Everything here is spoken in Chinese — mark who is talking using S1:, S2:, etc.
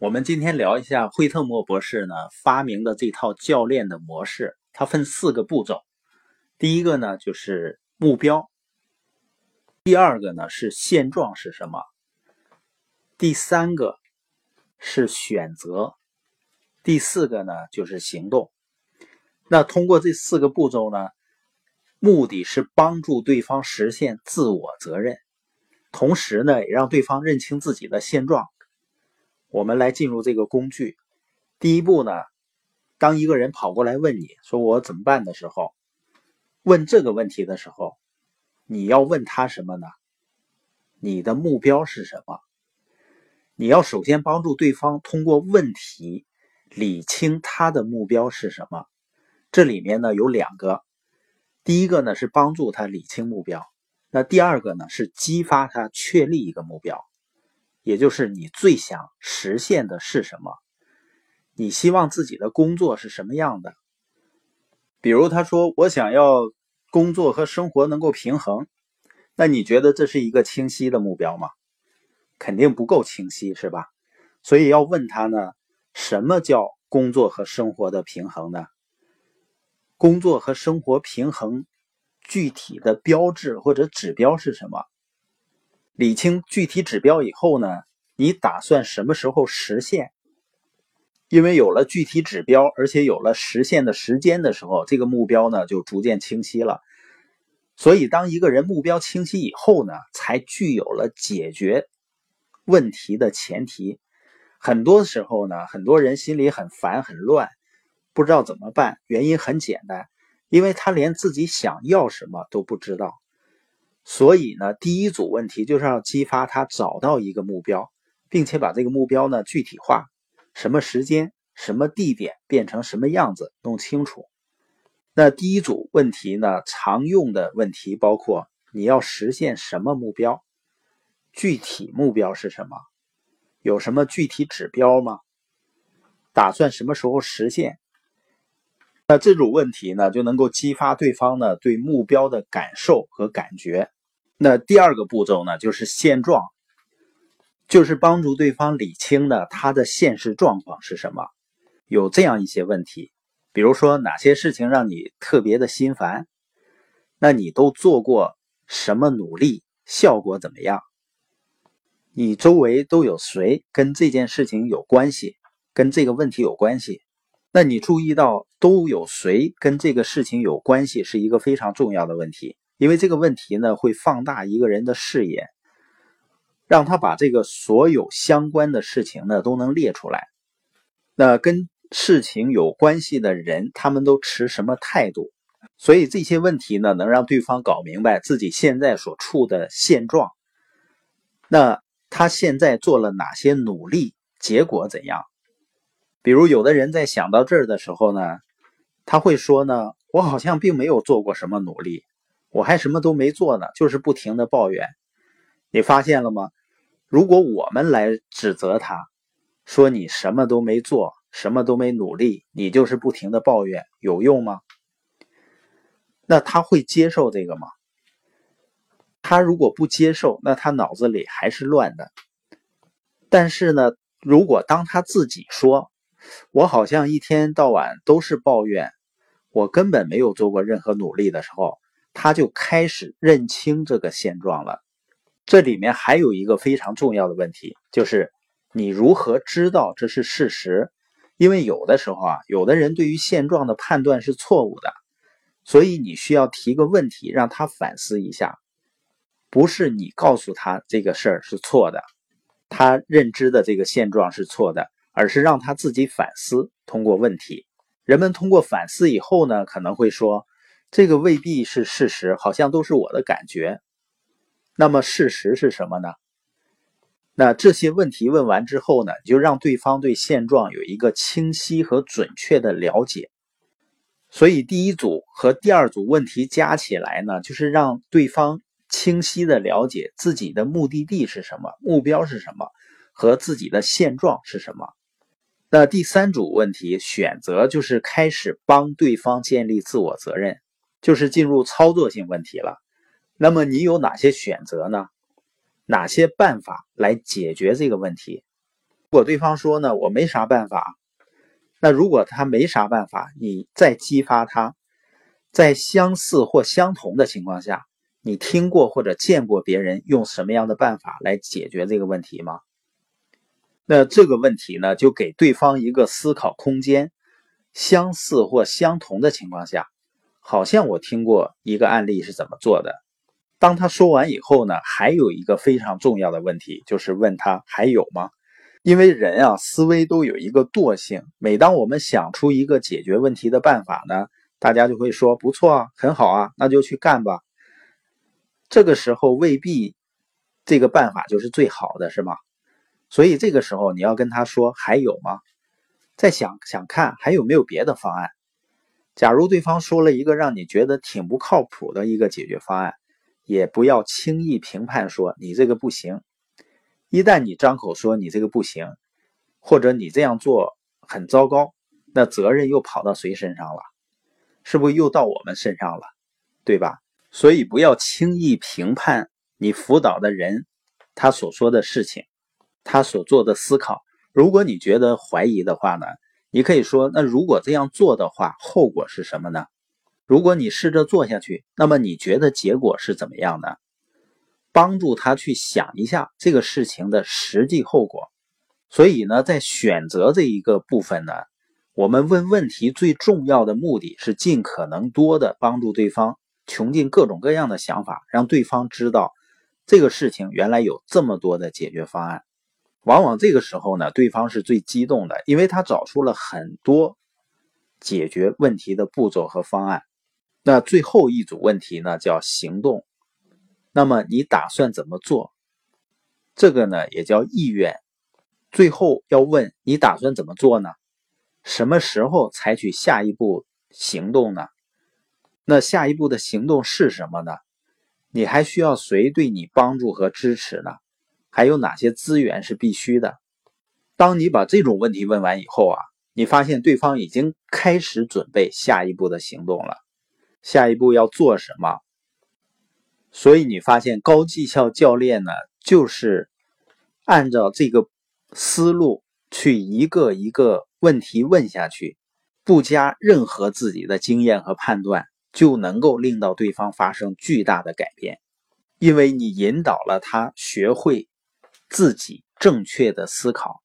S1: 我们今天聊一下惠特莫博士呢发明的这套教练的模式，它分四个步骤。第一个呢就是目标，第二个呢是现状是什么，第三个是选择，第四个呢就是行动。那通过这四个步骤呢，目的是帮助对方实现自我责任，同时呢也让对方认清自己的现状。我们来进入这个工具。第一步呢，当一个人跑过来问你说“我怎么办”的时候，问这个问题的时候，你要问他什么呢？你的目标是什么？你要首先帮助对方通过问题理清他的目标是什么。这里面呢有两个，第一个呢是帮助他理清目标，那第二个呢是激发他确立一个目标。也就是你最想实现的是什么？你希望自己的工作是什么样的？比如他说我想要工作和生活能够平衡，那你觉得这是一个清晰的目标吗？肯定不够清晰，是吧？所以要问他呢，什么叫工作和生活的平衡呢？工作和生活平衡具体的标志或者指标是什么？理清具体指标以后呢，你打算什么时候实现？因为有了具体指标，而且有了实现的时间的时候，这个目标呢就逐渐清晰了。所以，当一个人目标清晰以后呢，才具有了解决问题的前提。很多时候呢，很多人心里很烦很乱，不知道怎么办。原因很简单，因为他连自己想要什么都不知道。所以呢，第一组问题就是要激发他找到一个目标，并且把这个目标呢具体化，什么时间、什么地点变成什么样子弄清楚。那第一组问题呢，常用的问题包括：你要实现什么目标？具体目标是什么？有什么具体指标吗？打算什么时候实现？那这种问题呢，就能够激发对方呢对目标的感受和感觉。那第二个步骤呢，就是现状，就是帮助对方理清呢他的现实状况是什么。有这样一些问题，比如说哪些事情让你特别的心烦？那你都做过什么努力？效果怎么样？你周围都有谁跟这件事情有关系？跟这个问题有关系？那你注意到都有谁跟这个事情有关系，是一个非常重要的问题。因为这个问题呢，会放大一个人的视野，让他把这个所有相关的事情呢都能列出来。那跟事情有关系的人，他们都持什么态度？所以这些问题呢，能让对方搞明白自己现在所处的现状。那他现在做了哪些努力？结果怎样？比如有的人在想到这儿的时候呢，他会说呢：“我好像并没有做过什么努力。”我还什么都没做呢，就是不停的抱怨。你发现了吗？如果我们来指责他，说你什么都没做，什么都没努力，你就是不停的抱怨，有用吗？那他会接受这个吗？他如果不接受，那他脑子里还是乱的。但是呢，如果当他自己说，我好像一天到晚都是抱怨，我根本没有做过任何努力的时候。他就开始认清这个现状了。这里面还有一个非常重要的问题，就是你如何知道这是事实？因为有的时候啊，有的人对于现状的判断是错误的，所以你需要提个问题，让他反思一下。不是你告诉他这个事儿是错的，他认知的这个现状是错的，而是让他自己反思。通过问题，人们通过反思以后呢，可能会说。这个未必是事实，好像都是我的感觉。那么事实是什么呢？那这些问题问完之后呢，就让对方对现状有一个清晰和准确的了解。所以第一组和第二组问题加起来呢，就是让对方清晰的了解自己的目的地是什么，目标是什么，和自己的现状是什么。那第三组问题选择就是开始帮对方建立自我责任。就是进入操作性问题了，那么你有哪些选择呢？哪些办法来解决这个问题？如果对方说呢，我没啥办法，那如果他没啥办法，你再激发他，在相似或相同的情况下，你听过或者见过别人用什么样的办法来解决这个问题吗？那这个问题呢，就给对方一个思考空间。相似或相同的情况下，好像我听过一个案例是怎么做的。当他说完以后呢，还有一个非常重要的问题，就是问他还有吗？因为人啊，思维都有一个惰性。每当我们想出一个解决问题的办法呢，大家就会说不错啊，很好啊，那就去干吧。这个时候未必这个办法就是最好的，是吗？所以这个时候你要跟他说还有吗？再想想看还有没有别的方案。假如对方说了一个让你觉得挺不靠谱的一个解决方案，也不要轻易评判说你这个不行。一旦你张口说你这个不行，或者你这样做很糟糕，那责任又跑到谁身上了？是不是又到我们身上了？对吧？所以不要轻易评判你辅导的人他所说的事情。他所做的思考，如果你觉得怀疑的话呢，你可以说：那如果这样做的话，后果是什么呢？如果你试着做下去，那么你觉得结果是怎么样的？帮助他去想一下这个事情的实际后果。所以呢，在选择这一个部分呢，我们问问题最重要的目的是尽可能多的帮助对方穷尽各种各样的想法，让对方知道这个事情原来有这么多的解决方案。往往这个时候呢，对方是最激动的，因为他找出了很多解决问题的步骤和方案。那最后一组问题呢，叫行动。那么你打算怎么做？这个呢，也叫意愿。最后要问你打算怎么做呢？什么时候采取下一步行动呢？那下一步的行动是什么呢？你还需要谁对你帮助和支持呢？还有哪些资源是必须的？当你把这种问题问完以后啊，你发现对方已经开始准备下一步的行动了。下一步要做什么？所以你发现高绩效教练呢，就是按照这个思路去一个一个问题问下去，不加任何自己的经验和判断，就能够令到对方发生巨大的改变，因为你引导了他学会。自己正确的思考。